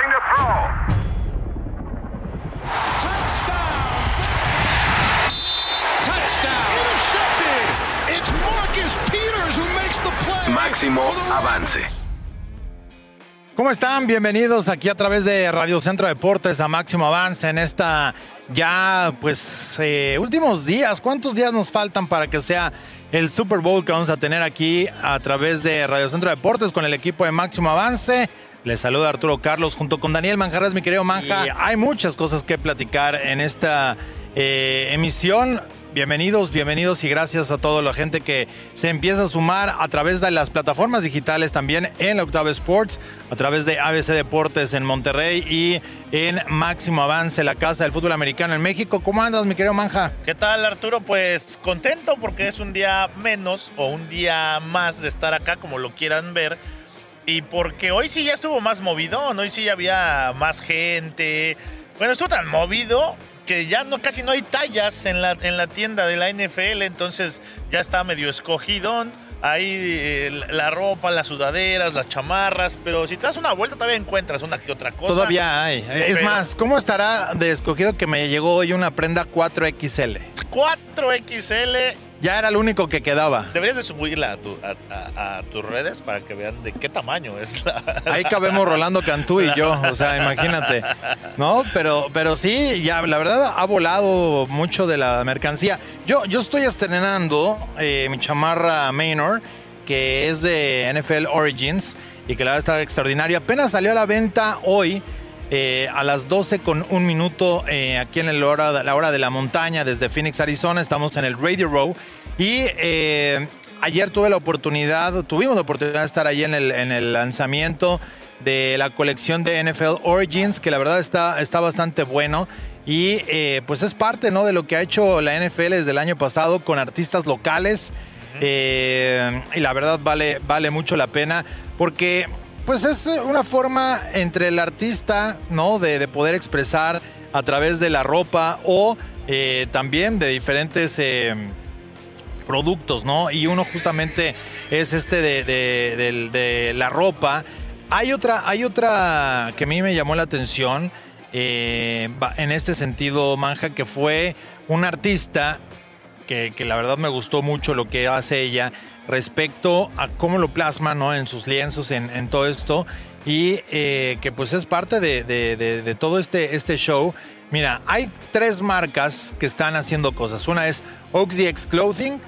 Snatching to throw. Máximo avance. ¿Cómo están? Bienvenidos aquí a través de Radio Centro Deportes a Máximo Avance en esta ya, pues, eh, últimos días. ¿Cuántos días nos faltan para que sea el Super Bowl que vamos a tener aquí a través de Radio Centro Deportes con el equipo de Máximo Avance? Les saluda Arturo Carlos junto con Daniel Manjarres, mi querido Manja. Y hay muchas cosas que platicar en esta eh, emisión. Bienvenidos, bienvenidos y gracias a toda la gente que se empieza a sumar a través de las plataformas digitales también en la Octava Sports, a través de ABC Deportes en Monterrey y en Máximo Avance, la Casa del Fútbol Americano en México. ¿Cómo andas, mi querido Manja? ¿Qué tal, Arturo? Pues contento porque es un día menos o un día más de estar acá, como lo quieran ver. Y porque hoy sí ya estuvo más movido, ¿no? hoy sí ya había más gente. Bueno, estuvo tan movido que ya no, casi no hay tallas en la, en la tienda de la NFL, entonces ya está medio escogidón. Ahí eh, la ropa, las sudaderas, las chamarras, pero si te das una vuelta todavía encuentras una que otra cosa. Todavía hay. Es Pero- más, ¿cómo estará de escogido que me llegó hoy una prenda 4XL? 4XL. Ya era lo único que quedaba. Deberías de subirla a, tu- a- a- a tus redes para que vean de qué tamaño es la... Ahí cabemos Rolando Cantú y yo, o sea, imagínate. ¿No? Pero, pero sí, ya, la verdad ha volado mucho de la mercancía. Yo, yo estoy estrenando eh, mi chamarra Maynor, que es de NFL Origins y que la verdad está extraordinaria. Apenas salió a la venta hoy. Eh, a las 12 con un minuto eh, aquí en el hora, la hora de la montaña desde Phoenix, Arizona. Estamos en el Radio Row. Y eh, ayer tuve la oportunidad, tuvimos la oportunidad de estar ahí en el, en el lanzamiento de la colección de NFL Origins, que la verdad está, está bastante bueno. Y eh, pues es parte ¿no? de lo que ha hecho la NFL desde el año pasado con artistas locales. Eh, y la verdad vale, vale mucho la pena porque pues es una forma entre el artista, ¿no? De, de poder expresar a través de la ropa o eh, también de diferentes eh, productos, ¿no? Y uno justamente es este de, de- de la ropa. Hay otra, hay otra que a mí me llamó la atención eh, en este sentido, Manja, que fue un artista que, la verdad me gustó mucho lo que hace ella respecto a cómo lo plasma ¿no? en sus lienzos, en, todo esto, y eh, que pues es parte de, de- todo este, este show. Mira, hay tres marcas que están haciendo cosas. Una es DX Clothing,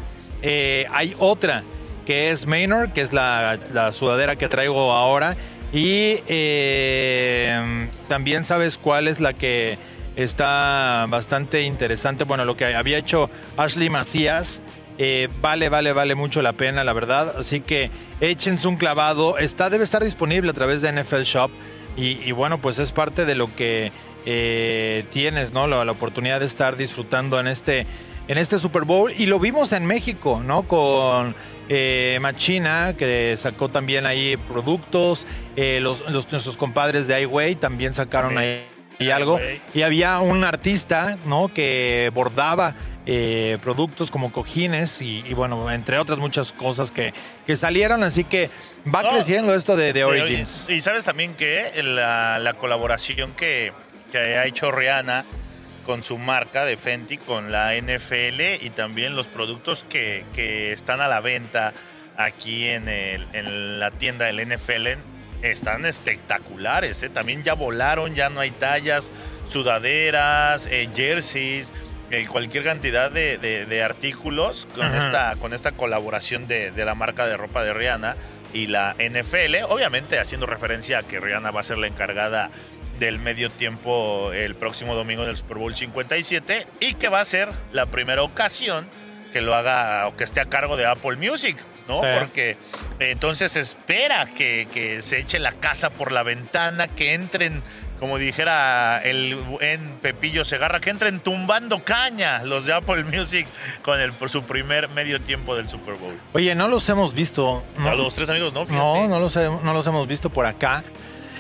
eh, hay otra que es Maynard, que es la, la sudadera que traigo ahora, y eh, también sabes cuál es la que está bastante interesante. Bueno, lo que había hecho Ashley Macías. eh, vale, vale, vale mucho la pena, la verdad. Así que échense un clavado. Está, debe estar disponible a través de NFL Shop. Y, y bueno, pues es parte de lo que eh, tienes, ¿no? La, la oportunidad de estar disfrutando en este, en este Super Bowl. Y lo vimos en México, ¿no? Con eh, Machina, que sacó también ahí productos. Eh, los, los- nuestros compadres de iWay también sacaron ahí y algo. Y había un artista, ¿no? Que bordaba eh, productos como cojines y, y, bueno, entre otras muchas cosas que, que salieron. Así que va No, creciendo esto de, Origins. Y sabes también que la, la colaboración que, que ha hecho Rihanna con su marca de Fenty, con la NFL y también los productos que, que están a la venta aquí en, el- en la tienda del NFL están espectaculares. ¿eh? También ya volaron, ya no hay tallas, sudaderas, eh, jerseys. eh, cualquier cantidad de, de- de artículos con Ajá. esta, con esta colaboración de, de la marca de ropa de Rihanna y la NFL, obviamente haciendo referencia a que Rihanna va a ser la encargada del medio tiempo el próximo domingo del Super Bowl 57 y que va a ser la primera ocasión que lo haga o que esté a cargo de Apple Music, ¿no? Sí. Porque eh, entonces espera que, que se eche la casa por la ventana, que entren, como dijera el buen Pepillo Segarra, que entren tumbando caña los de Apple Music con el, por su primer medio tiempo del Super Bowl. Oye, no los hemos visto. A No, los tres amigos, ¿no? no, no los, he- no los hemos visto por acá.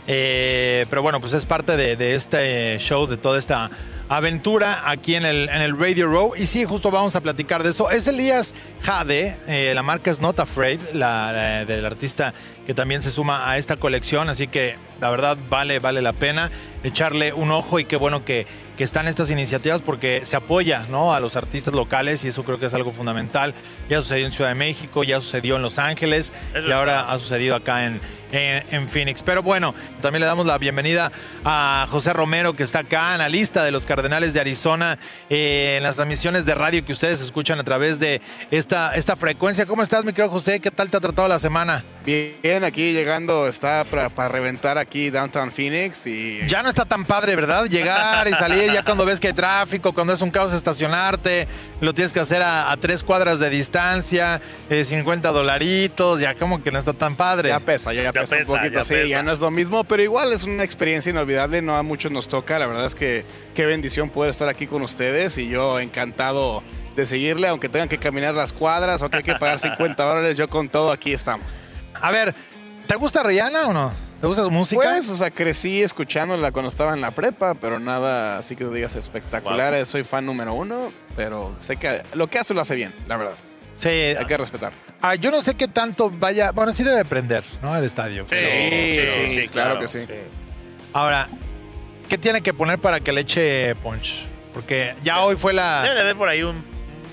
Eh, pero bueno, pues es parte de, de este show, de toda esta aventura aquí en el, en el Radio Row. Y sí, justo vamos a platicar de eso. Es Elías Jade, eh, la marca es Not Afraid, la, la- del artista que también se suma a esta colección. Así que la verdad vale, vale la pena echarle un ojo y qué bueno que, que están estas iniciativas porque se apoya ¿no? a los artistas locales y eso creo que es algo fundamental. Ya sucedió en Ciudad de México, ya sucedió en Los Ángeles Eso y ahora ha sucedido acá en, en, en Phoenix. Pero bueno, también le damos la bienvenida a José Romero, que está acá, analista de los Cardenales de Arizona, eh, en las transmisiones de radio que ustedes escuchan a través de esta, esta frecuencia. ¿Cómo estás, mi querido José? ¿Qué tal te ha tratado la semana? Bien, aquí llegando, está para, para reventar aquí Downtown Phoenix y Ya no está tan padre, ¿verdad? Llegar y salir ya cuando ves que hay tráfico, cuando es un caos estacionarte, lo tienes que hacer a, a tres cuadras de distancia, eh, 50 dolaritos, ya como que no está tan padre. ya pesa, ya, pesa, pesa, un poquito, ya sí, pesa. ya no es lo mismo, pero igual es una experiencia inolvidable, no a muchos nos toca, la verdad es que qué bendición poder estar aquí con ustedes y yo encantado de seguirle, aunque tengan que caminar las cuadras, aunque hay que pagar 50 dólares, yo con todo aquí estamos. A ver, ¿te gusta Rihanna o no? ¿Te gusta su música? Pues, o sea, crecí escuchándola cuando estaba en la prepa, pero nada así que digas espectacular, Wow. soy fan número uno, pero sé que lo que hace lo hace bien, la verdad, sí. hay que respetar. Ah, yo no sé qué tanto vaya. Bueno, sí debe prender, ¿no? El estadio. Sí, Sí, sí, claro que sí. Ahora, ¿qué tiene que poner para que le eche punch? Porque ya hoy fue Debe la. de haber por ahí un,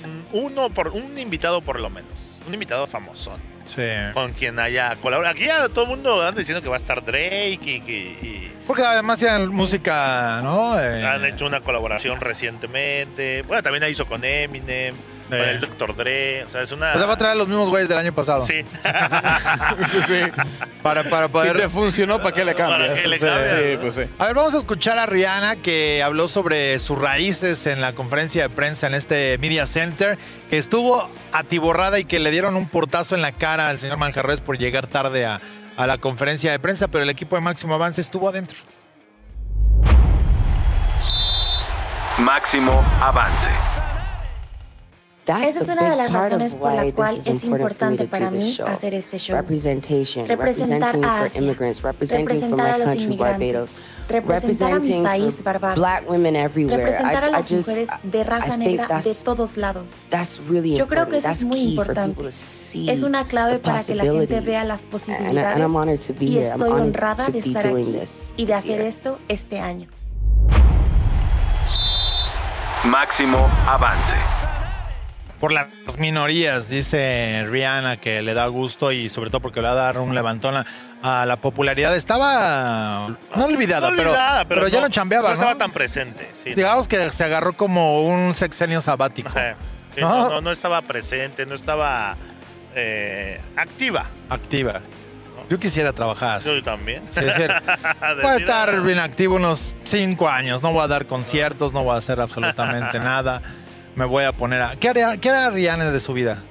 un- uno por un invitado por lo menos. Un invitado famosón. Sí. Con quien haya colaborado. Aquí ya todo el mundo anda diciendo que va a estar Drake y y Porque además tienen música, ¿no? Eh, han hecho una colaboración recientemente. Bueno, también la hizo con Eminem, con el Dr. Dre. O sea, es una. O sea, va a traer a los mismos güeyes del año pasado. Sí. sí. Para, para poder. Si te funcionó, ¿para qué le cambias? ¿Para qué le Sí, cambias, sí, no? pues sí. A ver, vamos a escuchar a Rihanna que habló sobre sus raíces en la conferencia de prensa en este Media Center, que estuvo atiborrada y que le dieron un portazo en la cara al señor Manjarres por llegar tarde a, a la conferencia de prensa, pero el equipo de Máximo Avance estuvo adentro. Máximo avance. Esa es una de las razones por la cual es importante para mí hacer este show. Representation, Representar representing a for Asia, immigrants, representing for representar a my los country, inmigrantes, Barbados, representar a mi representing país, Barbados, black women everywhere. representar a I, I las just, mujeres de raza negra de that's, todos lados. that's really Yo creo important. que eso that's es muy key for importante. people to see Es una clave the para que la gente possibilities. vea las And, posibilidades and I'm honored to be y here. I'm estoy honored honrada to de be estar aquí y de this hacer year. esto este año. Máximo avance. Por las minorías, dice Rihanna, que le da gusto y sobre todo porque le va a dar un levantón a, la popularidad. Estaba no olvidada, No pero, pero, ya no chambeaba, no ¿no? estaba tan presente. Sí, Digamos que se agarró como un sexenio sabático. Sí, ¿No? no, no, no estaba presente, no estaba eh, activa. Activa. Yo quisiera trabajar así. Yo también. Sí, es decir, voy a estar bien activo unos cinco años. No voy a dar conciertos, no voy a hacer absolutamente nada. Me voy a poner a. ¿Qué haría, qué haría Rihanna de su vida?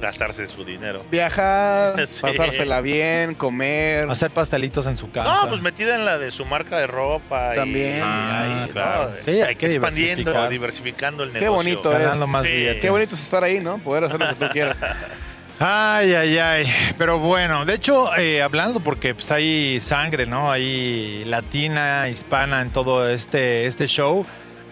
Gastarse su dinero. Viajar, Sí. pasársela bien, comer. Hacer pastelitos en su casa. No, pues metida en la de su marca de ropa. y- También. y Ah, ahí, claro. ¿no? Sí, hay que Expandiendo, diversificar. diversificando el Qué negocio. bonito. Ganando más Sí. billetes. Qué bonito es estar ahí, ¿no? Poder hacer lo que tú quieras. Ay, ay, ay. Pero bueno, de hecho, eh, hablando porque pues, hay sangre, ¿no? Hay latina, hispana en todo este, este show.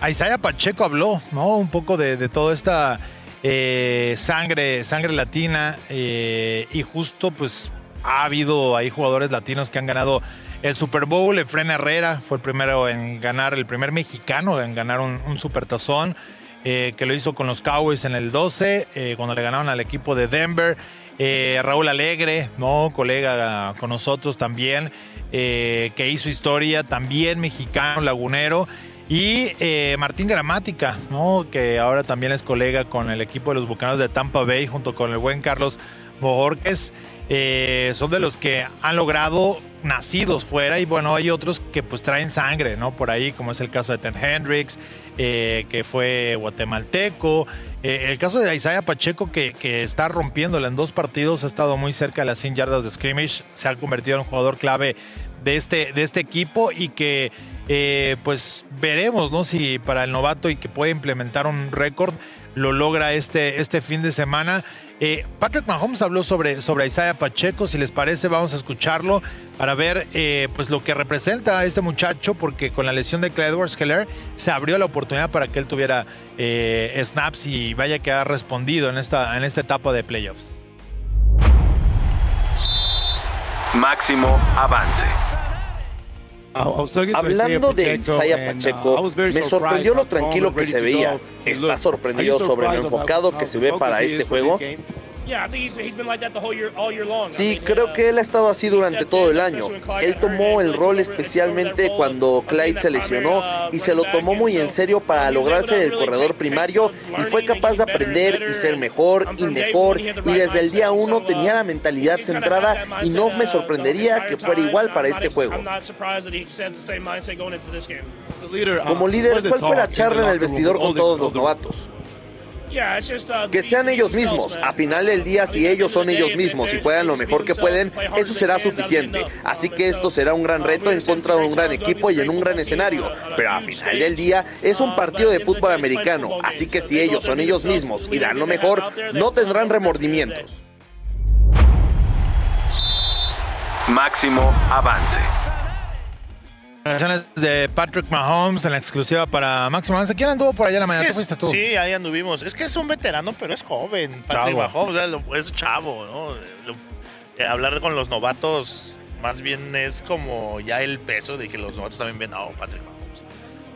Isaiah Pacheco habló, ¿no? Un poco de, de toda esta eh, sangre, sangre latina. eh, y justo, pues, ha habido ahí jugadores latinos que han ganado el Super Bowl. Efren Herrera fue el primero en ganar, el primer mexicano en ganar un, un supertazón eh, que lo hizo con los Cowboys en el 12, eh, cuando le ganaron al equipo de Denver. Raúl Alegre, ¿no? colega con nosotros también, que hizo historia, también mexicano, lagunero. Y eh, Martín Gramática, ¿no? que ahora también es colega con el equipo de los Bucaneros de Tampa Bay, junto con el buen Carlos Bojorques. Eh, son de los que han logrado nacidos fuera y bueno, hay otros que pues traen sangre, ¿no? Por ahí, como es el caso de Ted Hendricks, eh, que fue guatemalteco. Eh, el caso de Isaiah Pacheco, que, que está rompiéndola en dos partidos, ha estado muy cerca de las 100 yardas de scrimmage, se ha convertido en un jugador clave de este, de este equipo y que eh, pues veremos, ¿no? Si para el novato y que puede implementar un récord, lo logra este, este fin de semana. Eh, Patrick Mahomes habló sobre, sobre Isaiah Pacheco. Si les parece, vamos a escucharlo para ver eh, pues lo que representa a este muchacho, porque con la lesión de Clyde Edwards Keller se abrió la oportunidad para que él tuviera eh, snaps y vaya que ha respondido en esta, en esta etapa de playoffs. Máximo avance. Hablando de Isaiah Pacheco, me sorprendió lo tranquilo que se veía. ¿Está sorprendido sobre lo enfocado que se ve para este juego? Sí, creo que él ha estado así durante todo el año. Él tomó el rol especialmente cuando Clyde se lesionó y se lo tomó muy en serio para lograr ser el corredor primario y fue capaz de aprender y ser mejor y mejor. y desde el día uno tenía la mentalidad centrada y no me sorprendería que fuera igual para este juego. Como líder, ¿cuál fue la charla en el vestidor con todos los novatos? Que sean ellos mismos. A final del día, si ellos son ellos mismos y juegan lo mejor que pueden, eso será suficiente. Así que esto será un gran reto en contra de un gran equipo y en un gran escenario. Pero a final del día, es un partido de fútbol americano. Así que si ellos son ellos mismos y dan lo mejor, no tendrán remordimientos. Máximo avance. Declaraciones de Patrick Mahomes en la exclusiva para Máximo Avance. ¿Quién anduvo por allá en la mañana? Es ¿Tú fuiste tú? Sí, ahí anduvimos. Es que es un veterano, pero es joven. Patrick Chavo. Mahomes, o sea, lo- es chavo, ¿no? Lo- eh, hablar con los novatos más bien es como ya el peso de que los novatos también ven, oh, Patrick Mahomes.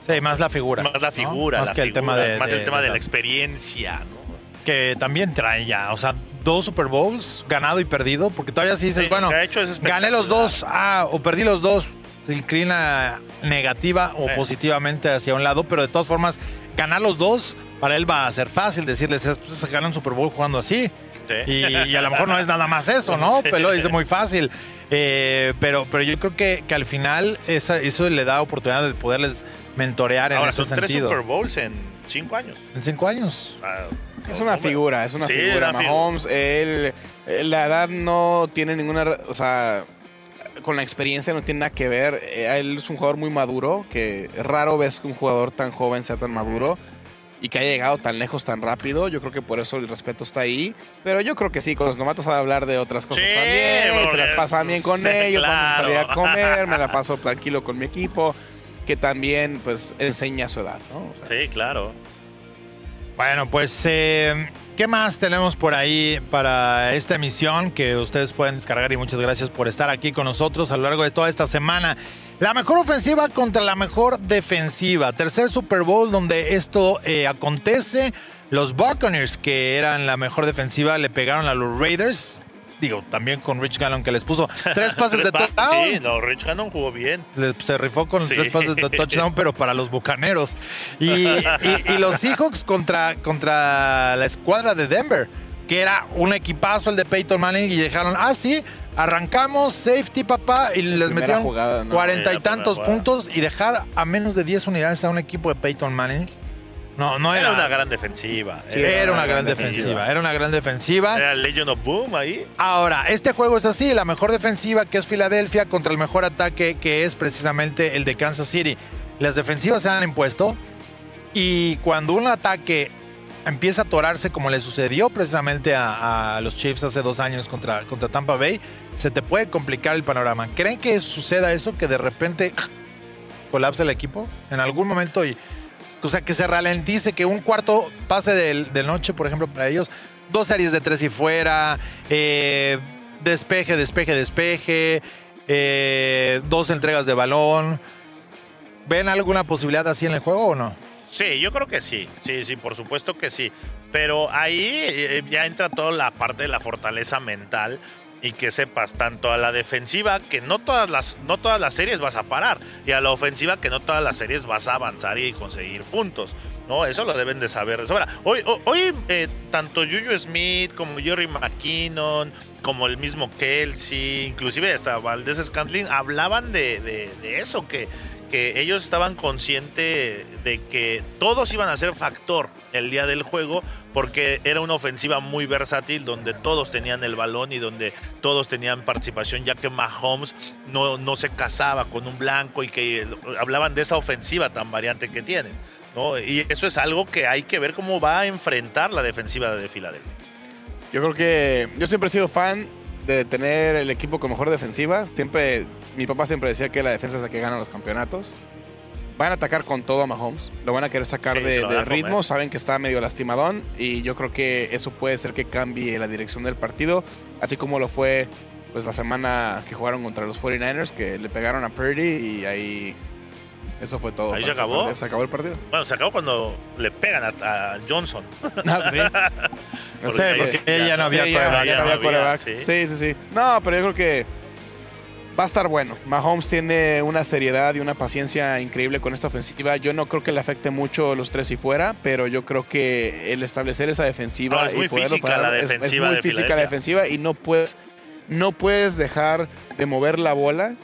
Sí, más la figura. Más la ¿no? figura, Más la que el tema de. más el tema de la experiencia, ¿no? Que también trae ya, o sea, dos Super Bowls, ganado y perdido, porque todavía sí dices, Sí, bueno, hecho gané los dos, ah, o perdí los dos, inclina negativa o Eh. positivamente hacia un lado, pero de todas formas, ganar los dos, para él va a ser fácil decirles, es, pues, se gana un Super Bowl jugando así. Sí. Y, y a lo mejor no es nada más eso, ¿no? Pero lo dice muy fácil. Eh, pero, pero yo creo que, que al final esa- eso le da oportunidad de poderles mentorear en Ahora ese son tres sentido. Super Bowls en cinco años. En cinco años. Ah, Es una figura, es una Sí, figura. Mahomes, él, eh, la edad no tiene ninguna, o sea, con la experiencia no tiene nada que ver. Eh, Él es un jugador muy maduro, que raro ves que un jugador tan joven sea tan maduro y que haya llegado tan lejos tan rápido. Yo creo que por eso el respeto está ahí. Pero yo creo que sí, con los novatos va a hablar de otras cosas Sí, también. Se las pasan bien con sí, ellos, vamos a salir a claro. comer, me la paso tranquilo con mi equipo, que también pues enseña su edad, ¿no? O sea, Sí, claro. Bueno, pues, eh, ¿qué más tenemos por ahí para esta emisión que ustedes pueden descargar? Y muchas gracias por estar aquí con nosotros a lo largo de toda esta semana. La mejor ofensiva contra la mejor defensiva. Tercer Super Bowl donde esto eh, acontece. Los Buccaneers, que eran la mejor defensiva, le pegaron a los Raiders. Digo, también con Rich Gallon que les puso tres pases de touchdown. Sí, no, Rich Gannon jugó bien. Le- se rifó con Sí. tres pases de touchdown, pero para los bucaneros. Y, y- y los Seahawks contra, contra la escuadra de Denver, que era un equipazo el de Peyton Manning, y dejaron, ah, sí, arrancamos, safety, papá, y les metieron cuarenta y tantos puntos y dejar a menos de 10 unidades a un equipo de Peyton Manning. No, no era. Era una gran defensiva. Sí, era una gran defensiva. Era una gran defensiva. Era Legion of Boom ahí. Ahora, este juego es así, la mejor defensiva que es Filadelfia contra el mejor ataque que es precisamente el de Kansas City. Las defensivas se han impuesto y cuando un ataque empieza a atorarse como le sucedió precisamente a, a los Chiefs hace dos años contra, contra Tampa Bay, se te puede complicar el panorama. ¿Creen que suceda eso, que de repente colapse el equipo en algún momento y... O sea, que se ralentice, que un cuarto pase del, del noche, por ejemplo, para ellos, dos series de tres y fuera, eh, despeje, despeje, despeje, eh, dos entregas de balón. ¿Ven alguna posibilidad así en el juego o no? Sí, yo creo que sí. Sí, sí, por supuesto que sí. Pero ahí eh, ya entra toda la parte de la fortaleza mental y que sepas tanto a la defensiva que no todas las no todas las series vas a parar y a la ofensiva que no todas las series vas a avanzar y conseguir puntos. No, eso lo deben de saber de sobra. Hoy, hoy, eh, tanto Juju Smith como Jerry McKinnon, como el mismo Kelsey, inclusive hasta Valdés Scantling, hablaban de- de eso, que, que ellos estaban conscientes de que todos iban a ser factor el día del juego porque era una ofensiva muy versátil donde todos tenían el balón y donde todos tenían participación ya que Mahomes no, no se casaba con un blanco y que hablaban de esa ofensiva tan variante que tienen. ¿no? Y eso es algo que hay que ver cómo va a enfrentar la defensiva de Filadelfia. Yo creo que yo siempre he sido fan de tener el equipo con mejor defensiva. Siempre, mi papá siempre decía que la defensa es la que gana los campeonatos. Van a atacar con todo a Mahomes. Lo van a querer sacar Sí, de, comer. ritmo. Saben que está medio lastimadón. Y yo creo que eso puede ser que cambie la dirección del partido. Así como lo fue pues la semana que jugaron contra los 49ers, que le pegaron a Purdy y ahí. Eso fue todo. Ahí se acabó. Se acabó el partido. Bueno, se acabó cuando le pegan a, a Johnson. Ah, sí. Sí, porque sí, ya no había Sí, quarterback. sí. Sí, sí, sí. No, pero yo creo que va a estar bueno. Mahomes tiene una seriedad y una paciencia increíble con esta ofensiva. Yo no creo que le afecte mucho los tres y fuera, pero yo creo que el establecer esa defensiva No, es y muy poderlo física parar la es- es, defensiva muy de física la defensiva y no puedes no puedes dejar de mover la bola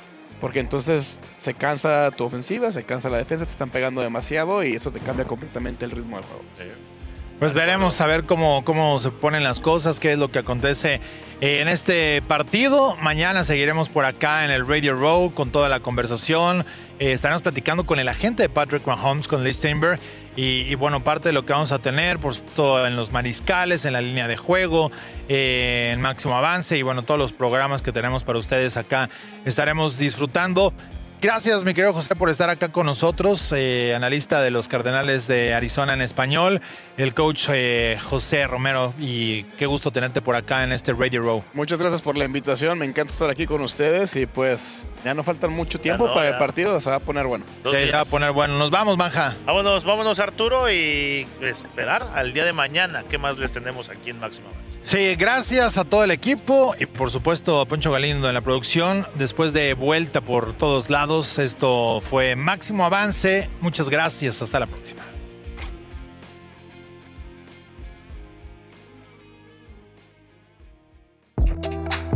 porque entonces se cansa tu ofensiva, se cansa la defensa, te están pegando demasiado y eso te cambia completamente el ritmo del juego. Pues veremos a ver cómo, cómo se ponen las cosas, qué es lo que acontece eh, en este partido. Mañana seguiremos por acá en el Radio Row con toda la conversación. Eh, estaremos platicando con el agente de Patrick Mahomes, con Lee Steinberg. Y, bueno, parte de lo que vamos a tener, por supuesto, en los mariscales, en la línea de juego, eh, en máximo avance y bueno, todos los programas que tenemos para ustedes acá estaremos disfrutando. Gracias, mi querido José, por estar acá con nosotros, eh, analista de los Cardenales de Arizona en español, el coach eh, José Romero, y qué gusto tenerte por acá en este Radio Row. Muchas gracias por la invitación, me encanta estar aquí con ustedes y pues ya no faltan mucho tiempo no, para ya. el partido, se va a poner bueno. Se va a poner bueno. Nos vamos, Manja. Vámonos, vámonos Arturo y esperar al día de mañana. ¿Qué más les tenemos aquí en Máximo Avance? Sí, gracias a todo el equipo y por supuesto a Poncho Galindo en la producción. Después de vuelta por todos lados, esto fue Máximo Avance. Muchas gracias, hasta la próxima.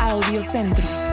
Audio Centro.